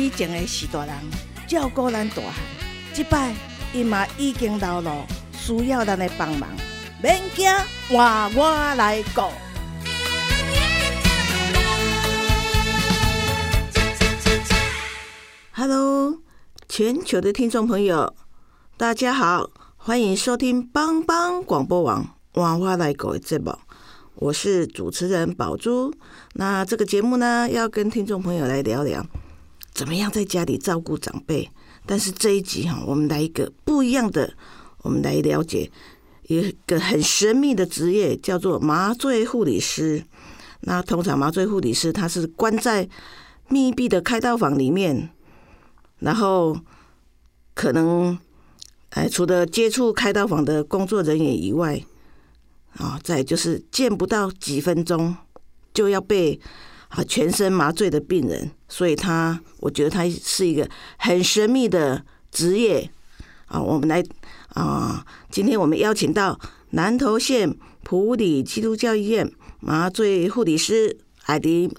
以前的许大人照顾咱大汉，即摆伊嘛已经老了，需要咱的帮忙，免惊，换我来顾。Hello，全球的听众朋友，大家好，欢迎收听帮帮广播网《换我来顾》的节目。我是主持人宝珠。那这个节目呢，要跟听众朋友来聊聊，怎么样在家里照顾长辈。但是这一集哈，我们来一个不一样的，我们来了解一个很神秘的职业，叫做麻醉护理师。那通常麻醉护理师他是关在密闭的开刀房里面，然后可能哎，除了接触开刀房的工作人员以外，啊，再就是见不到几分钟就要被啊全身麻醉的病人，所以他我觉得他是一个很神秘的职业啊。我们来啊，今天我们邀请到南投县普里基督教医院麻醉护理师艾迪，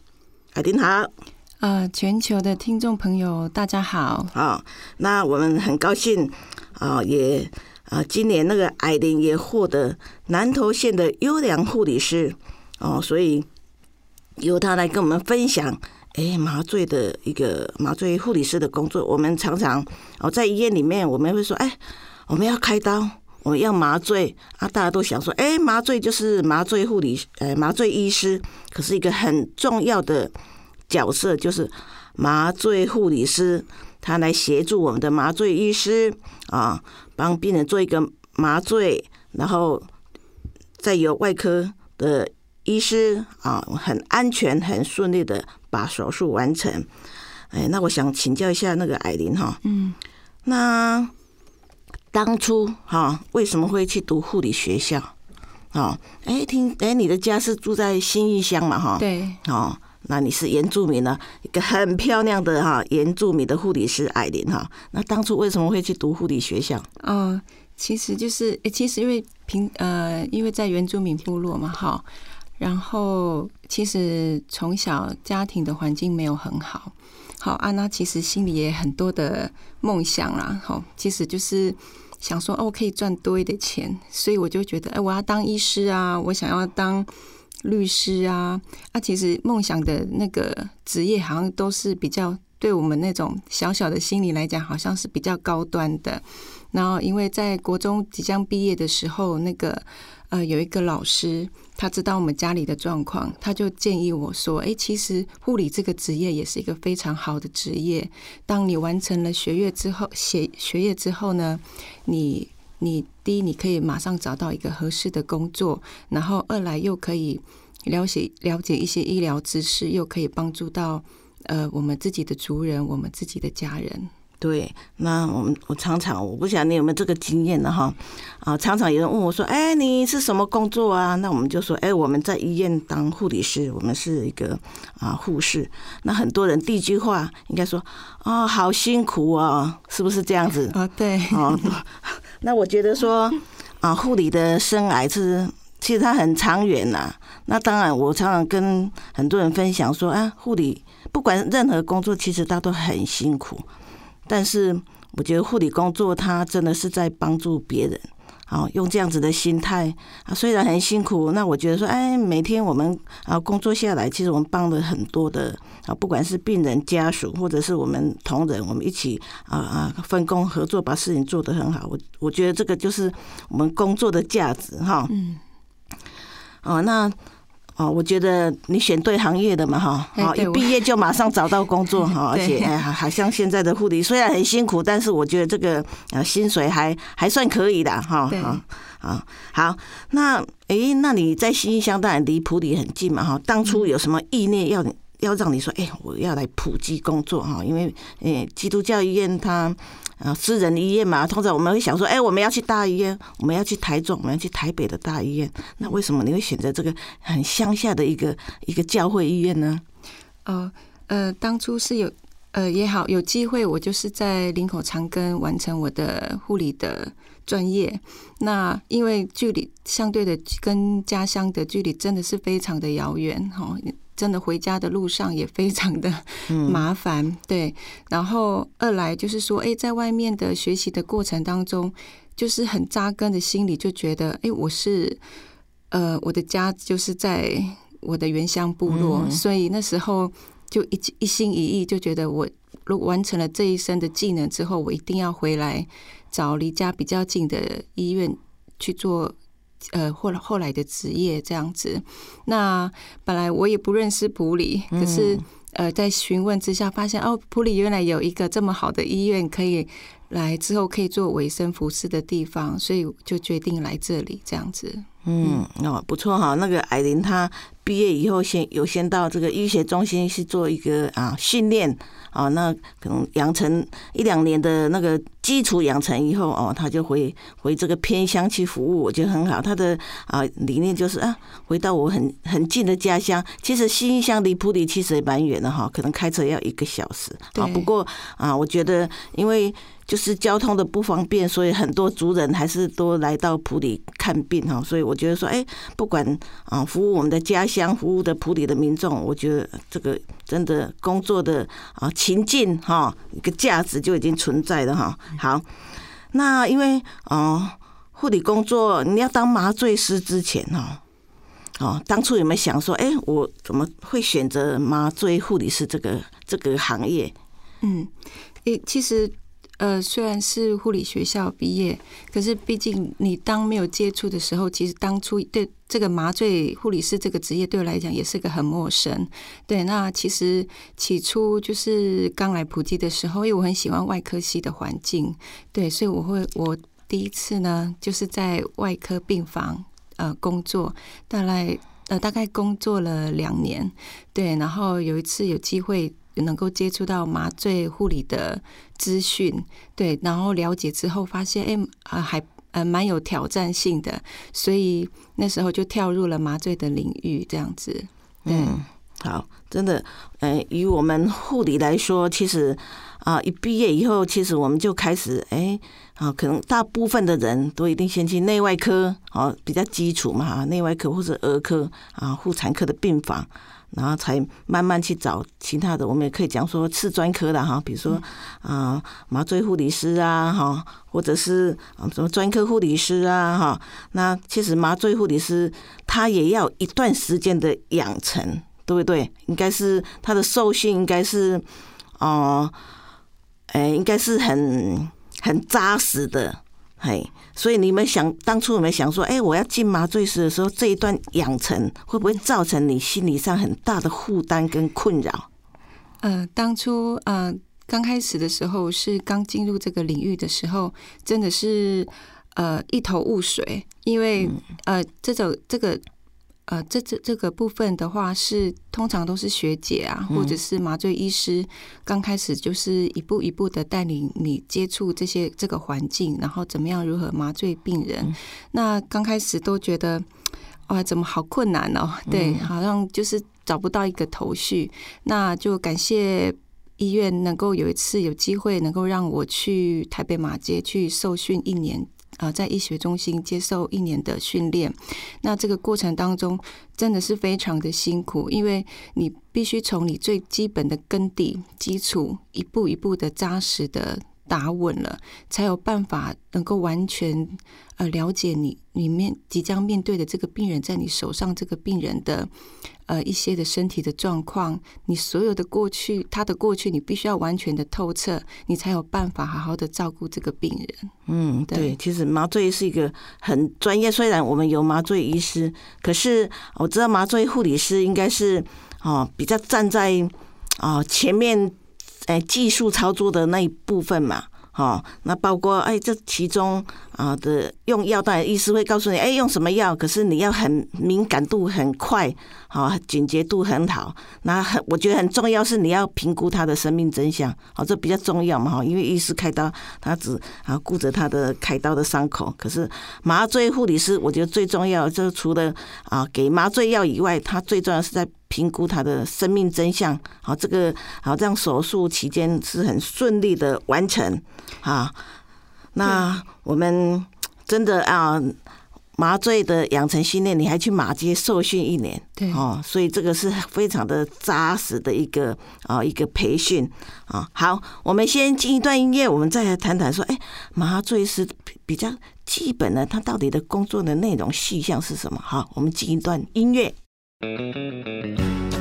艾迪好。呃，全球的听众朋友大家好。啊，那我们很高兴啊，也。啊，今年那个艾琳也获得南投县的优良护理师哦，所以由他来跟我们分享，哎，麻醉的一个麻醉护理师的工作。我们常常哦，在医院里面，我们会说，哎，我们要开刀，我们要麻醉啊，大家都想说，哎，麻醉就是麻醉护理，呃，麻醉医师。可是一个很重要的角色就是麻醉护理师。他来协助我们的麻醉医师啊，帮病人做一个麻醉，然后再由外科的医师啊，很安全、很顺利的把手术完成。哎，那我想请教一下那个艾琳哈，嗯，那当初哈为什么会去读护理学校？哦，哎，听哎，你的家是住在新义乡嘛？哈，对，哦。那你是原住民呢，一个很漂亮的哈原住民的护理师艾琳哈。那当初为什么会去读护理学校？哦，其实就是其实因为平呃，因为在原住民部落嘛，哈，然后其实从小家庭的环境没有很好，好啊，那其实心里也很多的梦想啦，好，其实就是想说哦，可以赚多一点钱，所以我就觉得哎，我要当医师啊，我想要当。律师啊，啊，其实梦想的那个职业好像都是比较对我们那种小小的心理来讲，好像是比较高端的。然后，因为在国中即将毕业的时候，那个呃有一个老师，他知道我们家里的状况，他就建议我说：“哎，其实护理这个职业也是一个非常好的职业。当你完成了学业之后，学学业之后呢，你。”你第一，你可以马上找到一个合适的工作，然后二来又可以了解了解一些医疗知识，又可以帮助到呃我们自己的族人，我们自己的家人。对，那我们我常常我不晓得你有没有这个经验的哈啊，常常有人问我说：“哎，你是什么工作啊？”那我们就说：“哎，我们在医院当护理师，我们是一个啊护士。”那很多人第一句话应该说：“哦，好辛苦啊，是不是这样子？”啊，对，哦。那我觉得说啊，护理的生癌是其实它很长远呐。那当然，我常常跟很多人分享说啊，护理不管任何工作，其实它都很辛苦。但是我觉得护理工作，它真的是在帮助别人。好，用这样子的心态啊，虽然很辛苦，那我觉得说，哎，每天我们啊工作下来，其实我们帮了很多的啊，不管是病人家属，或者是我们同仁，我们一起啊啊分工合作，把事情做得很好。我我觉得这个就是我们工作的价值哈。嗯。哦，那。哦，我觉得你选对行业的嘛，哈，好，一毕业就马上找到工作 哈，而且哎，好像现在的护理虽然很辛苦，但是我觉得这个呃薪水还还算可以的哈，好，好，好，那哎，那你在新乡当然离普里很近嘛，哈，当初有什么意念要要让你说，哎，我要来普及工作哈，因为诶，基督教医院它啊，私人医院嘛，通常我们会想说，哎，我们要去大医院，我们要去台中，我们要去台北的大医院，那为什么你会选择这个很乡下的一个一个教会医院呢？哦，呃，当初是有呃也好有机会，我就是在林口长庚完成我的护理的专业。那因为距离相对的跟家乡的距离真的是非常的遥远哈。真的回家的路上也非常的麻烦，对。然后二来就是说，哎，在外面的学习的过程当中，就是很扎根的心里就觉得，哎，我是呃，我的家就是在我的原乡部落，所以那时候就一一心一意就觉得，我如果完成了这一生的技能之后，我一定要回来找离家比较近的医院去做。呃，后后来的职业这样子，那本来我也不认识普里，可是呃，在询问之下发现，哦，普里原来有一个这么好的医院，可以来之后可以做卫生服饰的地方，所以就决定来这里这样子。嗯，哦，不错哈。那个艾琳她毕业以后，先有先到这个医学中心去做一个啊训练。啊，那可能养成一两年的那个基础养成以后，哦，她就回回这个偏乡去服务，我觉得很好。她的啊理念就是啊，回到我很很近的家乡。其实新乡离普里其实也蛮远的哈，可能开车要一个小时。啊，不过啊，我觉得因为。就是交通的不方便，所以很多族人还是都来到普里看病哈。所以我觉得说，哎，不管啊，服务我们的家乡，服务的普里的民众，我觉得这个真的工作的啊情境哈，一个价值就已经存在了哈。好，那因为啊，护理工作你要当麻醉师之前哈，哦，当初有没有想说，哎，我怎么会选择麻醉护理师这个这个行业？嗯，诶，其实。呃，虽然是护理学校毕业，可是毕竟你当没有接触的时候，其实当初对这个麻醉护理师这个职业对我来讲也是个很陌生。对，那其实起初就是刚来普及的时候，因为我很喜欢外科系的环境，对，所以我会我第一次呢就是在外科病房呃工作，大概呃大概工作了两年，对，然后有一次有机会。能够接触到麻醉护理的资讯，对，然后了解之后发现，哎，啊，还呃蛮有挑战性的，所以那时候就跳入了麻醉的领域，这样子。嗯，好，真的，呃，以我们护理来说，其实啊，一毕业以后，其实我们就开始，哎，啊，可能大部分的人都一定先去内外科，哦，比较基础嘛，哈，内外科或者儿科啊，妇产科的病房。然后才慢慢去找其他的，我们也可以讲说次专科的哈，比如说啊麻醉护理师啊哈，或者是什么专科护理师啊哈。那其实麻醉护理师他也要一段时间的养成，对不对？应该是他的受训应该是哦，哎，应该是很很扎实的。嘿，所以你们想当初有没有想说，哎，我要进麻醉师的时候，这一段养成会不会造成你心理上很大的负担跟困扰？呃，当初呃刚开始的时候是刚进入这个领域的时候，真的是呃一头雾水，因为呃这种这个。呃，这这这个部分的话，是通常都是学姐啊，或者是麻醉医师，刚开始就是一步一步的带领你接触这些这个环境，然后怎么样如何麻醉病人。那刚开始都觉得，哇，怎么好困难哦？对，好像就是找不到一个头绪。那就感谢医院能够有一次有机会，能够让我去台北马街去受训一年。啊，在医学中心接受一年的训练，那这个过程当中真的是非常的辛苦，因为你必须从你最基本的根底基础一步一步的扎实的。打稳了，才有办法能够完全呃了解你里面即将面对的这个病人，在你手上这个病人的呃一些的身体的状况，你所有的过去，他的过去，你必须要完全的透彻，你才有办法好好的照顾这个病人。嗯，对，其实麻醉是一个很专业，虽然我们有麻醉医师，可是我知道麻醉护理师应该是哦比较站在啊前面。哎，技术操作的那一部分嘛，哈，那包括哎，这其中啊的用药，当然医师会告诉你，哎，用什么药，可是你要很敏感度很快，好，警觉度很好。那很，我觉得很重要是你要评估他的生命真相，好，这比较重要嘛，哈，因为医师开刀，他只啊顾着他的开刀的伤口，可是麻醉护理师，我觉得最重要就是除了啊给麻醉药以外，他最重要是在。评估他的生命真相，好，这个好，这样手术期间是很顺利的完成啊。那我们真的啊，麻醉的养成训练，你还去马街受训一年，对哦，所以这个是非常的扎实的一个啊一个培训啊。好，我们先进一段音乐，我们再来谈谈说，哎，麻醉师比较基本的，他到底的工作的内容细项是什么？好，我们进一段音乐。thank you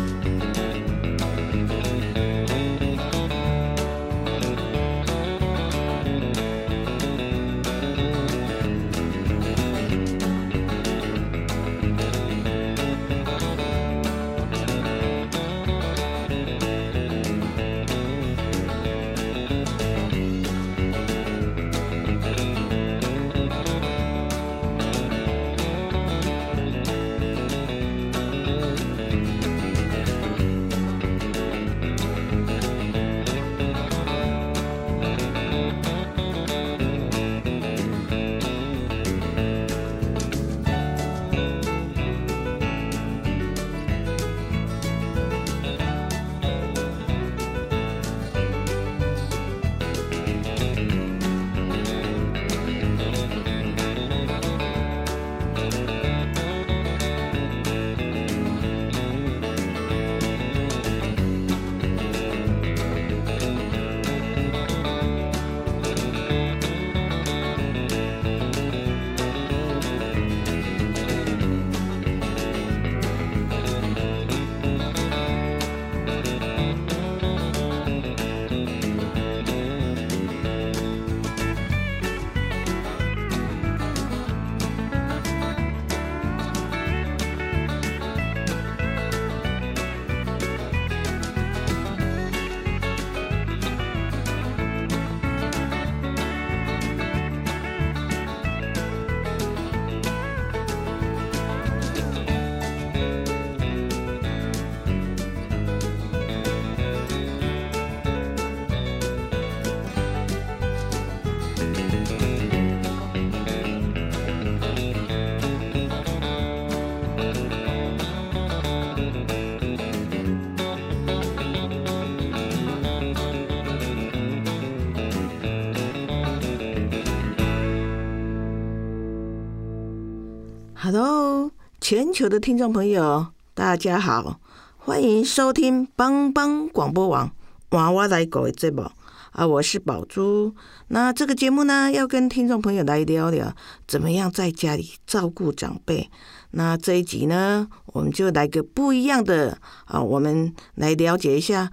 全球的听众朋友，大家好，欢迎收听帮帮广播网娃娃来狗的节目啊，我是宝珠。那这个节目呢，要跟听众朋友来聊聊怎么样在家里照顾长辈。那这一集呢，我们就来个不一样的啊，我们来了解一下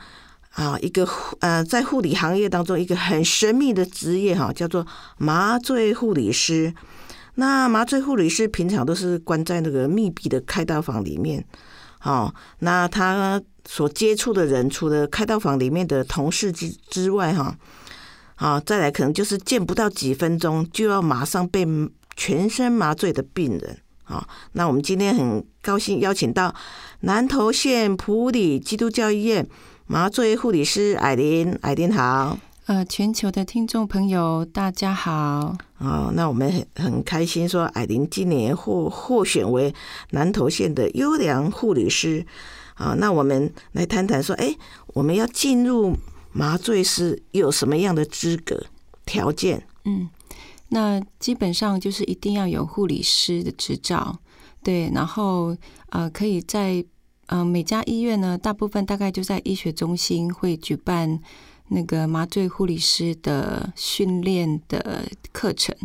啊，一个呃，在护理行业当中一个很神秘的职业哈，叫做麻醉护理师。那麻醉护理师平常都是关在那个密闭的开刀房里面，哦，那他所接触的人，除了开刀房里面的同事之之外，哈，好，再来可能就是见不到几分钟就要马上被全身麻醉的病人，啊，那我们今天很高兴邀请到南投县普里基督教医院麻醉护理师艾琳，艾琳好。呃，全球的听众朋友，大家好。哦，那我们很很开心，说艾琳今年获获选为南投县的优良护理师。啊，那我们来谈谈说，哎，我们要进入麻醉师有什么样的资格条件？嗯，那基本上就是一定要有护理师的执照，对，然后呃，可以在呃每家医院呢，大部分大概就在医学中心会举办。那个麻醉护理师的训练的课程，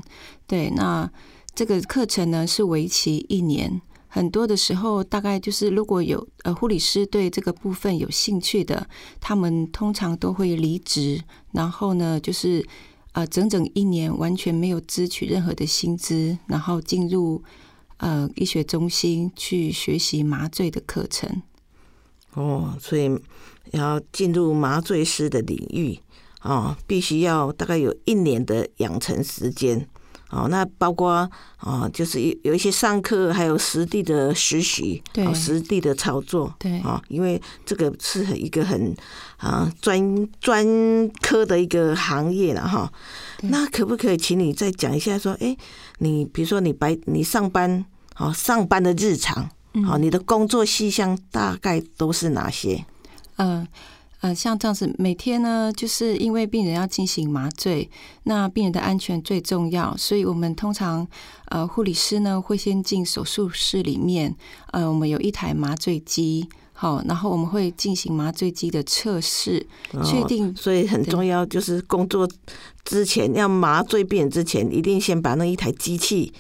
对，那这个课程呢是为期一年。很多的时候，大概就是如果有呃护理师对这个部分有兴趣的，他们通常都会离职，然后呢就是呃整整一年完全没有支取任何的薪资，然后进入呃医学中心去学习麻醉的课程。哦，所以。要进入麻醉师的领域，哦，必须要大概有一年的养成时间。哦，那包括哦，就是有有一些上课，还有实地的实习，对实地的操作，对啊，因为这个是一个很啊专专科的一个行业了哈。那可不可以请你再讲一下说，哎，你比如说你白你上班，哦，上班的日常，好，你的工作细项大概都是哪些？嗯。呃，像这样子，每天呢，就是因为病人要进行麻醉，那病人的安全最重要，所以我们通常呃，护理师呢会先进手术室里面，呃，我们有一台麻醉机，好，然后我们会进行麻醉机的测试，确定。所以很重要，就是工作之前要麻醉病人之前，一定先把那一台机器。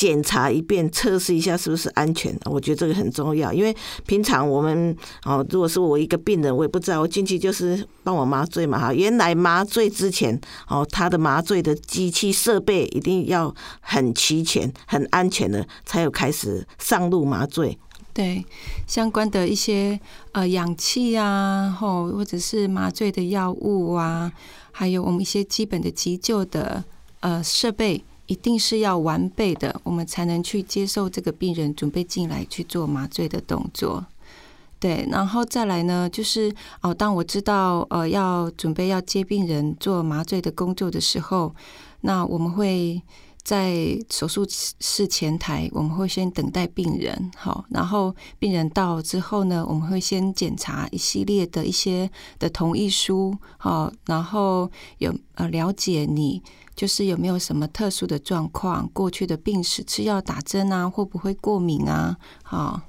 检查一遍，测试一下是不是安全。我觉得这个很重要，因为平常我们哦，如果是我一个病人，我也不知道，我进去就是帮我麻醉嘛哈。原来麻醉之前哦，他的麻醉的机器设备一定要很齐全、很安全的，才有开始上路麻醉。对，相关的一些呃氧气啊，吼或者是麻醉的药物啊，还有我们一些基本的急救的呃设备。一定是要完备的，我们才能去接受这个病人准备进来去做麻醉的动作。对，然后再来呢，就是哦，当我知道呃要准备要接病人做麻醉的工作的时候，那我们会在手术室前台，我们会先等待病人，好，然后病人到之后呢，我们会先检查一系列的一些的同意书，好，然后有呃了解你。就是有没有什么特殊的状况？过去的病史、吃药、打针啊，会不会过敏啊？好，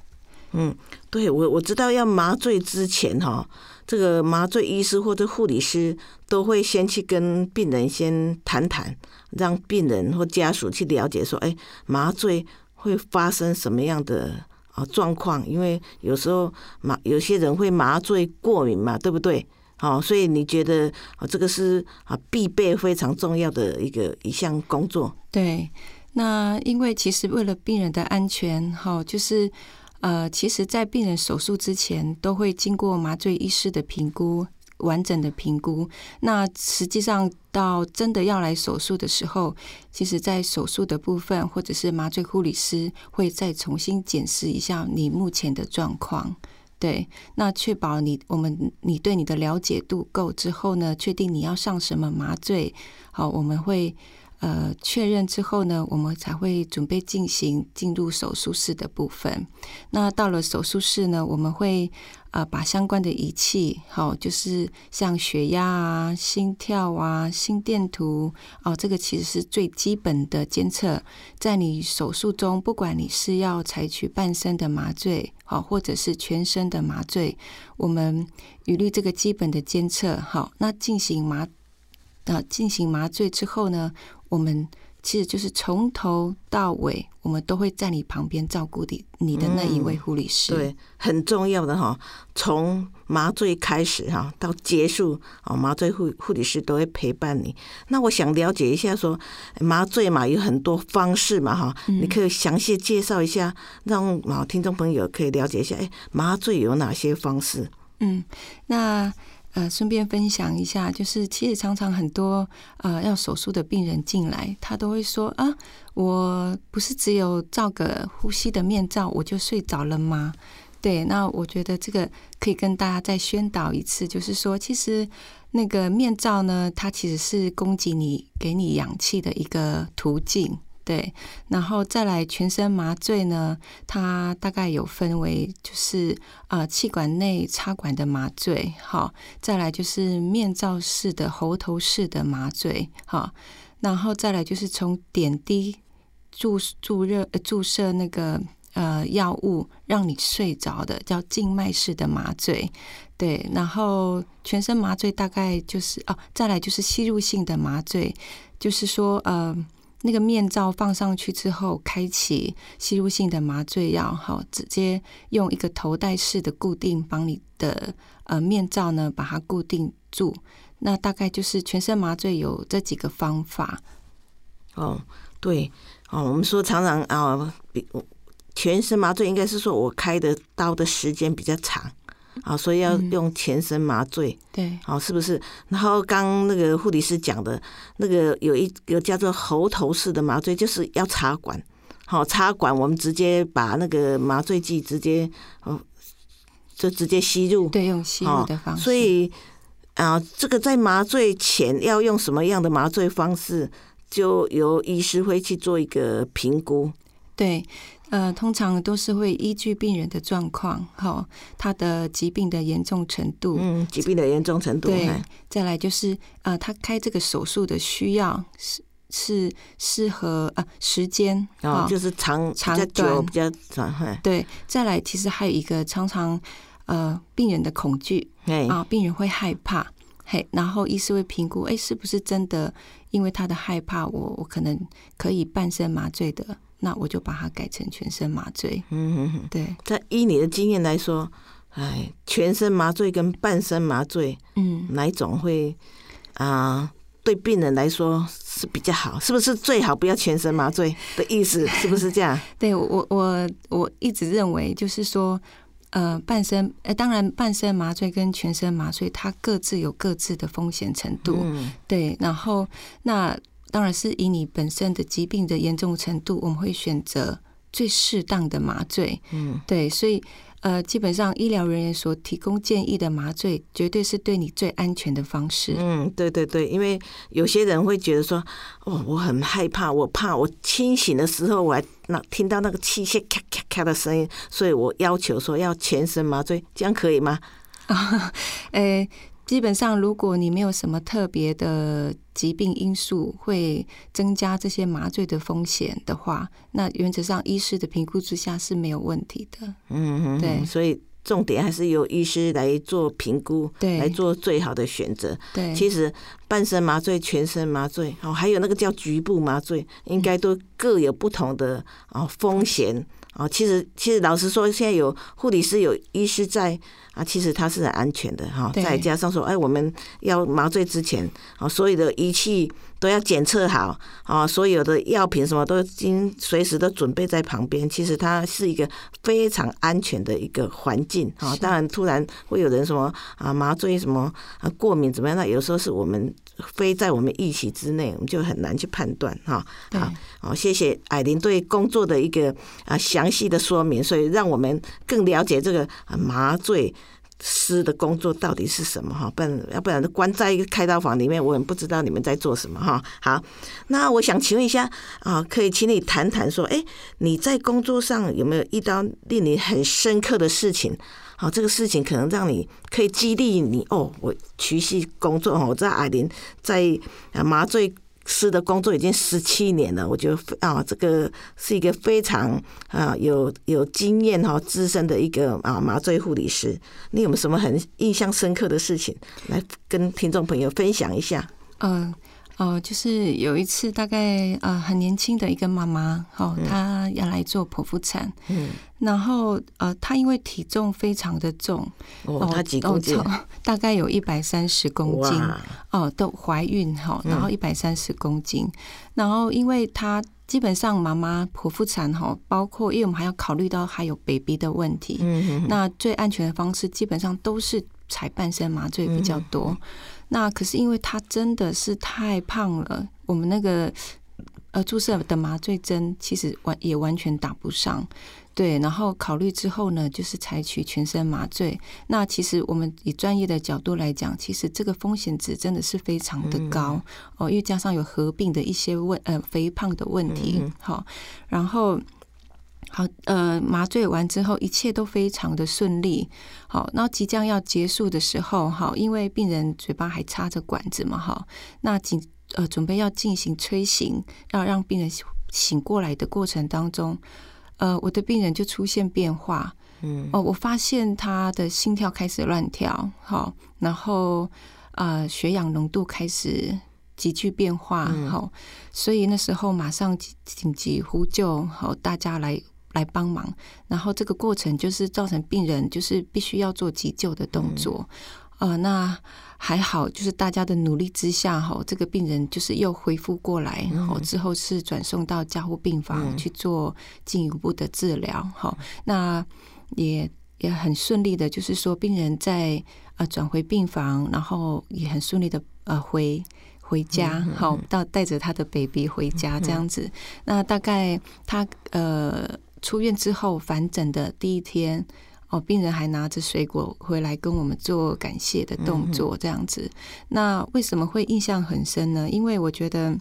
嗯，对我我知道要麻醉之前哈，这个麻醉医师或者护理师都会先去跟病人先谈谈，让病人或家属去了解说，哎，麻醉会发生什么样的啊状况？因为有时候麻有些人会麻醉过敏嘛，对不对？好，所以你觉得啊，这个是啊必备非常重要的一个一项工作。对，那因为其实为了病人的安全，哈，就是呃，其实，在病人手术之前，都会经过麻醉医师的评估，完整的评估。那实际上到真的要来手术的时候，其实，在手术的部分，或者是麻醉护理师会再重新检视一下你目前的状况。对，那确保你我们你对你的了解度够之后呢，确定你要上什么麻醉，好，我们会呃确认之后呢，我们才会准备进行进入手术室的部分。那到了手术室呢，我们会。呃，把相关的仪器，好，就是像血压啊、心跳啊、心电图，哦，这个其实是最基本的监测。在你手术中，不管你是要采取半身的麻醉，好，或者是全身的麻醉，我们一律这个基本的监测，好，那进行麻，啊，进行麻醉之后呢，我们。其实就是从头到尾，我们都会在你旁边照顾你你的那一位护理师。对，很重要的哈，从麻醉开始哈到结束哦，麻醉护护理师都会陪伴你。那我想了解一下，说麻醉嘛有很多方式嘛哈，你可以详细介绍一下，让啊听众朋友可以了解一下，哎，麻醉有哪些方式？嗯，那。呃，顺便分享一下，就是其实常常很多呃要手术的病人进来，他都会说啊，我不是只有照个呼吸的面罩我就睡着了吗？对，那我觉得这个可以跟大家再宣导一次，就是说，其实那个面罩呢，它其实是供给你给你氧气的一个途径。对，然后再来全身麻醉呢，它大概有分为就是啊气管内插管的麻醉，好，再来就是面罩式的喉头式的麻醉，好，然后再来就是从点滴注注热注射那个呃药物让你睡着的叫静脉式的麻醉，对，然后全身麻醉大概就是哦，再来就是吸入性的麻醉，就是说呃。那个面罩放上去之后，开启吸入性的麻醉药，好，直接用一个头戴式的固定，帮你的呃面罩呢把它固定住。那大概就是全身麻醉有这几个方法。哦，对，哦，我们说常常啊，比全身麻醉应该是说我开的刀的时间比较长，啊，所以要用全身麻醉，对，好，是不是？然后刚那个护理师讲的那个有一个叫做喉头式的麻醉，就是要插管，好，插管我们直接把那个麻醉剂直接哦，就直接吸入，对，用吸入的方式。所以啊，这个在麻醉前要用什么样的麻醉方式，就由医师会去做一个评估。对。呃，通常都是会依据病人的状况，哈，他的疾病的严重程度，嗯，疾病的严重程度，对，再来就是呃，他开这个手术的需要是是适合啊时间啊，就是长长短。比较短，对，再来其实还有一个常常呃病人的恐惧，啊，病人会害怕，嘿，然后医师会评估，哎，是不是真的因为他的害怕，我我可能可以半身麻醉的。那我就把它改成全身麻醉。嗯哼哼，对。在依你的经验来说，哎，全身麻醉跟半身麻醉，嗯，哪一种会啊对病人来说是比较好？是不是最好不要全身麻醉的意思？是不是这样？对我我我一直认为就是说，呃，半身，呃，当然半身麻醉跟全身麻醉，它各自有各自的风险程度。嗯，对。然后那。当然是以你本身的疾病的严重程度，我们会选择最适当的麻醉。嗯，对，所以呃，基本上医疗人员所提供建议的麻醉，绝对是对你最安全的方式。嗯，对对对，因为有些人会觉得说，哦，我很害怕，我怕我清醒的时候我还那听到那个器械咔咔咔的声音，所以我要求说要全身麻醉，这样可以吗？啊，诶。基本上，如果你没有什么特别的疾病因素会增加这些麻醉的风险的话，那原则上医师的评估之下是没有问题的。嗯，对，所以重点还是由医师来做评估，对，来做最好的选择。对，其实半身麻醉、全身麻醉，哦，还有那个叫局部麻醉，应该都各有不同的啊风险。啊，其实其实老实说，现在有护理师、有医师在啊，其实它是很安全的哈。再加上说，哎，我们要麻醉之前，啊，所有的仪器都要检测好啊，所有的药品什么都已经随时都准备在旁边。其实它是一个非常安全的一个环境啊。当然，突然会有人什么啊麻醉什么啊过敏怎么样？那有时候是我们。非在我们预期之内，我们就很难去判断哈。好，好，谢谢艾琳对工作的一个啊详细的说明，所以让我们更了解这个麻醉师的工作到底是什么哈。不然，要不然关在一个开刀房里面，我也不知道你们在做什么哈。好，那我想请问一下啊，可以请你谈谈说，哎，你在工作上有没有遇到令你很深刻的事情？好，这个事情可能让你可以激励你哦。我持续工作哦，我在艾琳在麻醉师的工作已经十七年了，我觉得啊，这个是一个非常啊有有经验哈资深的一个啊麻醉护理师。你有没有什么很印象深刻的事情来跟听众朋友分享一下？嗯。哦，就是有一次，大概呃很年轻的一个妈妈，哦，她要来做剖腹产，嗯，然后呃，她因为体重非常的重，哦，她几公斤？大概有一百三十公斤，哦，都怀孕哈，然后一百三十公斤，然后因为她基本上妈妈剖腹产哈，包括因为我们还要考虑到还有 baby 的问题，嗯那最安全的方式基本上都是采半身麻醉比较多。那可是因为他真的是太胖了，我们那个呃注射的麻醉针其实完也完全打不上，对。然后考虑之后呢，就是采取全身麻醉。那其实我们以专业的角度来讲，其实这个风险值真的是非常的高哦，因为加上有合并的一些问呃肥胖的问题，好，然后。好，呃，麻醉完之后，一切都非常的顺利。好，那即将要结束的时候，哈，因为病人嘴巴还插着管子嘛，哈，那紧呃准备要进行催醒，要让病人醒过来的过程当中，呃，我的病人就出现变化，嗯，哦，我发现他的心跳开始乱跳，好，然后呃，血氧浓度开始急剧变化，好，所以那时候马上紧急呼救，好，大家来。来帮忙，然后这个过程就是造成病人就是必须要做急救的动作，呃，那还好，就是大家的努力之下，哈，这个病人就是又恢复过来，然后之后是转送到加护病房去做进一步的治疗，哈，那也也很顺利的，就是说病人在呃转回病房，然后也很顺利的呃回回家，好到带着他的 baby 回家这样子。那大概他呃出院之后返诊的第一天，哦，病人还拿着水果回来跟我们做感谢的动作这样子。那为什么会印象很深呢？因为我觉得，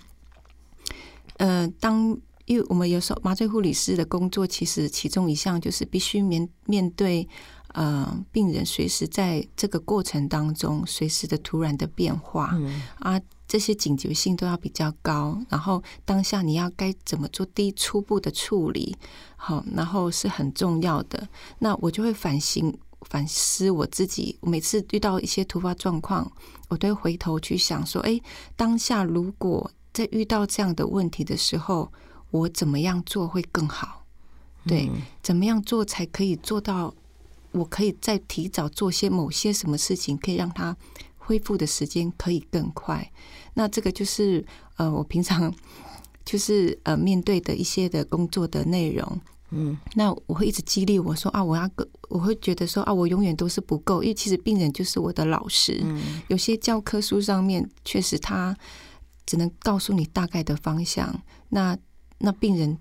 呃，当因为我们有时候麻醉护理师的工作，其实其中一项就是必须面面对呃病人随时在这个过程当中随时的突然的变化啊，这些警觉性都要比较高。然后当下你要该怎么做第一初步的处理，好，然后是很重要的。那我就会反省反思我自己，每次遇到一些突发状况，我都会回头去想说，哎，当下如果在遇到这样的问题的时候。我怎么样做会更好？对，怎么样做才可以做到？我可以再提早做些某些什么事情，可以让它恢复的时间可以更快。那这个就是呃，我平常就是呃面对的一些的工作的内容。嗯，那我会一直激励我说啊，我要个，我会觉得说啊，我永远都是不够，因为其实病人就是我的老师。嗯，有些教科书上面确实他只能告诉你大概的方向。那那病人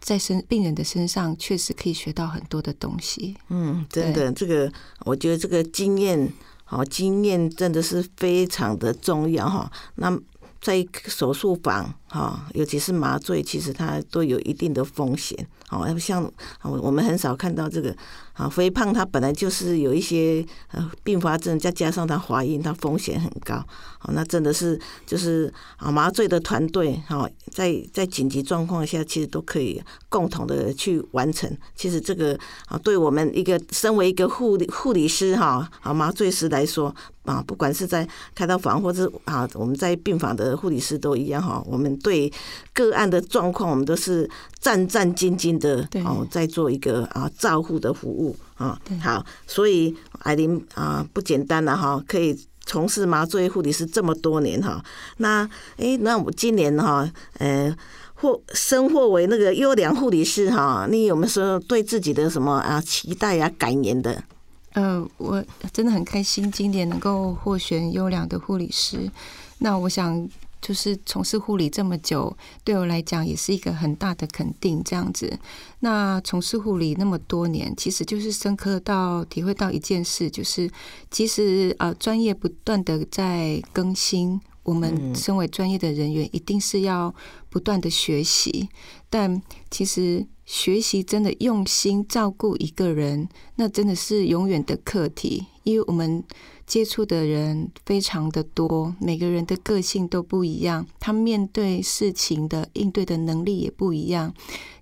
在身病人的身上确实可以学到很多的东西。嗯，真的，这个我觉得这个经验，哦经验真的是非常的重要哈。那在手术房哈，尤其是麻醉，其实它都有一定的风险。好，像我们很少看到这个。啊，肥胖它本来就是有一些呃并发症，再加上它怀孕，它风险很高。好，那真的是就是啊麻醉的团队哈，在在紧急状况下，其实都可以共同的去完成。其实这个啊，对我们一个身为一个护理护理师哈啊麻醉师来说啊，不管是在开刀房或者啊我们在病房的护理师都一样哈，我们对个案的状况，我们都是战战兢兢的哦，在做一个啊照护的服务。啊，好，所以艾琳啊不简单了哈，可以从事麻醉护理师这么多年哈。那哎，那我今年哈，呃，获升获为那个优良护理师哈，你有没有说对自己的什么啊期待啊、感言的？呃，我真的很开心，今年能够获选优良的护理师。那我想。就是从事护理这么久，对我来讲也是一个很大的肯定。这样子，那从事护理那么多年，其实就是深刻到体会到一件事，就是其实呃，专业不断的在更新。我们身为专业的人员，一定是要不断的学习。但其实学习真的用心照顾一个人，那真的是永远的课题，因为我们。接触的人非常的多，每个人的个性都不一样，他面对事情的应对的能力也不一样。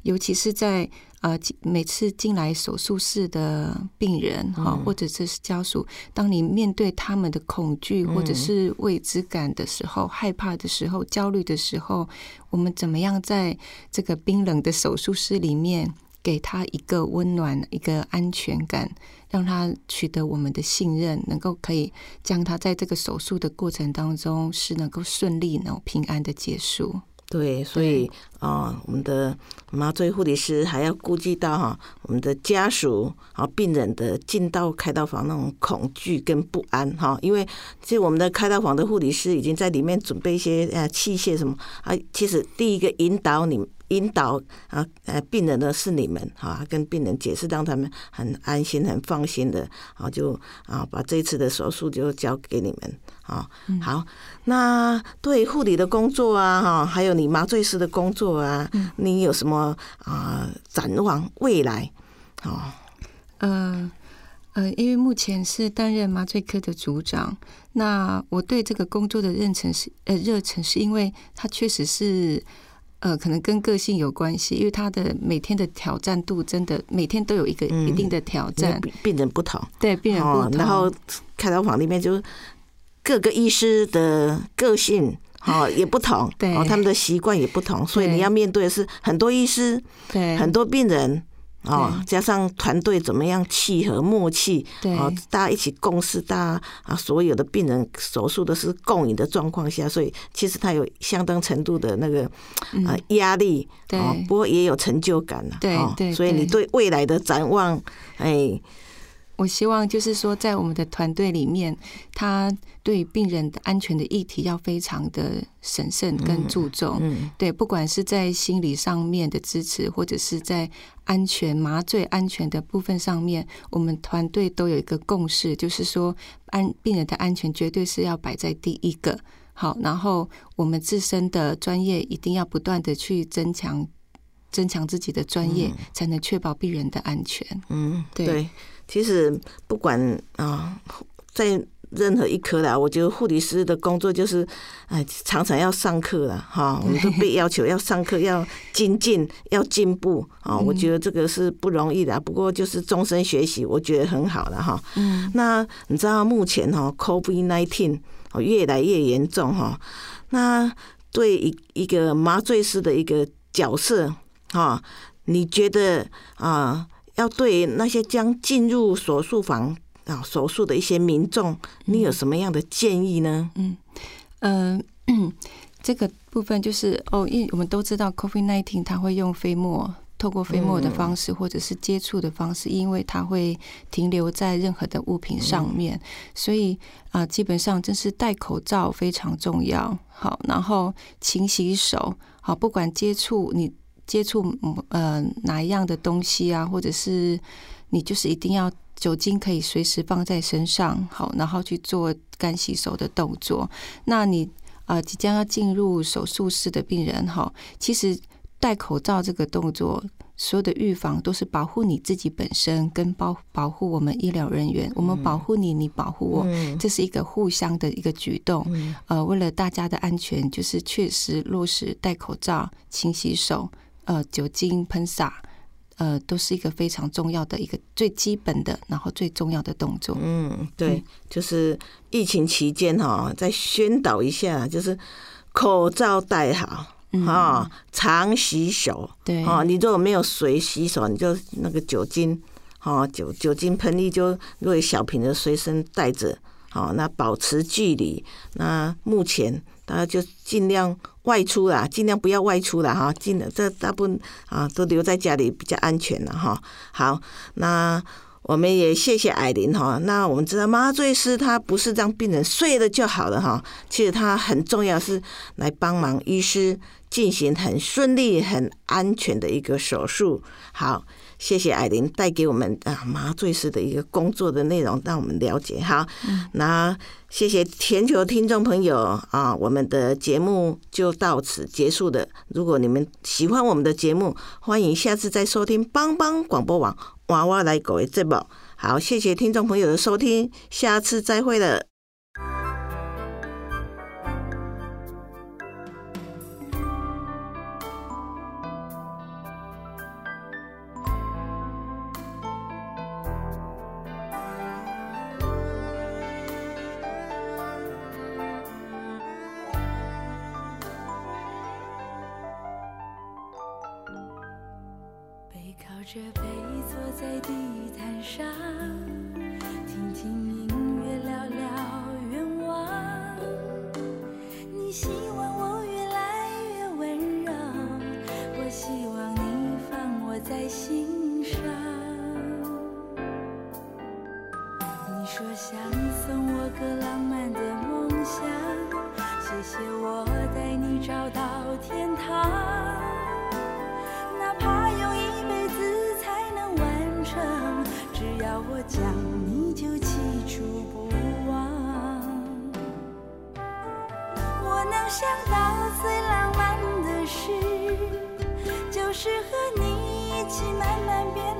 尤其是在呃每次进来手术室的病人哈，或者这是家属，当你面对他们的恐惧或者是未知感的时候、害怕的时候、焦虑的时候，我们怎么样在这个冰冷的手术室里面给他一个温暖、一个安全感？让他取得我们的信任，能够可以将他在这个手术的过程当中是能够顺利、能平安的结束。对，所以啊，我们的麻醉护理师还要顾及到哈，我们的家属啊，病人的进到开刀房那种恐惧跟不安哈，因为其实我们的开刀房的护理师已经在里面准备一些呃器械什么啊，其实第一个引导你。引导啊，呃，病人呢是你们哈，跟病人解释，让他们很安心、很放心的，啊，就啊，把这次的手术就交给你们啊。好，那对护理的工作啊，哈，还有你麻醉师的工作啊，你有什么啊展望未来？哦，呃呃，因为目前是担任麻醉科的组长，那我对这个工作的认成是呃热忱，是因为它确实是。呃，可能跟个性有关系，因为他的每天的挑战度真的每天都有一个一定的挑战。病人不同，对病人不同。然后开刀房里面就各个医师的个性哦也不同，对，他们的习惯也不同，所以你要面对的是很多医师，对，很多病人。哦，加上团队怎么样契合默契，啊，大家一起共事，大家啊，所有的病人手术都是共赢的状况下，所以其实他有相当程度的那个啊压力，哦，不过也有成就感了，对对，所以你对未来的展望，哎，我希望就是说，在我们的团队里面，他对病人的安全的议题要非常的审慎跟注重。嗯对，不管是在心理上面的支持，或者是在安全麻醉安全的部分上面，我们团队都有一个共识，就是说安病人的安全绝对是要摆在第一个。好，然后我们自身的专业一定要不断的去增强，增强自己的专业，才能确保病人的安全。嗯，对对，其实不管啊，在任何一科啦，我觉得护理师的工作就是，哎，常常要上课了哈，我们都被要求要上课，要精进，要进步啊。我觉得这个是不容易的，不过就是终身学习，我觉得很好了哈。嗯，那你知道目前哈，COVID nineteen 哦越来越严重哈，那对一一个麻醉师的一个角色哈，你觉得啊，要对那些将进入手术房啊手术的一些民众，你有什么样的建议呢？嗯、这个部分就是哦，因为我们都知道 COVID nineteen 它会用飞沫，透过飞沫的方式或者是接触的方式，因为它会停留在任何的物品上面，所以啊、基本上就是戴口罩非常重要。好，然后勤洗手，好，不管接触你接触嗯呃哪一样的东西啊，或者是你就是一定要酒精可以随时放在身上，好，然后去做干洗手的动作。那你呃即将要进入手术室的病人哈，其实戴口罩这个动作，所有的预防都是保护你自己本身，跟保保护我们医疗人员。我们保护你，你保护我，嗯这是一个互相的一个举动。嗯呃，为了大家的安全，就是确实落实戴口罩、勤洗手、呃酒精喷洒，呃，都是一个非常重要的一个最基本的，然后最重要的动作。嗯，对，就是疫情期间哈，再宣导一下，就是口罩戴好嗯啊，常洗手。对，哦，你如果没有水洗手，你就那个酒精，哦，酒酒精喷剂就如果小瓶的随身带着，哦，那保持距离。那目前大家就尽量外出啦，尽量不要外出啦，哈，尽量这大部分啊都留在家里比较安全了哈。好，那。我们也谢谢艾琳哈。那我们知道麻醉师他不是让病人睡了就好了哈，其实他很重要是来帮忙医师进行很顺利、很安全的一个手术。好，谢谢艾琳带给我们啊麻醉师的一个工作的内容，让我们了解。哈，那谢谢全球听众朋友啊，我们的节目就到此结束的。如果你们喜欢我们的节目，欢迎下次再收听帮帮广播网娃娃来狗的节目。好，谢谢听众朋友的收听，下次再会了。我讲，你就记住不忘。我能想到最浪漫的事，就是和你一起慢慢变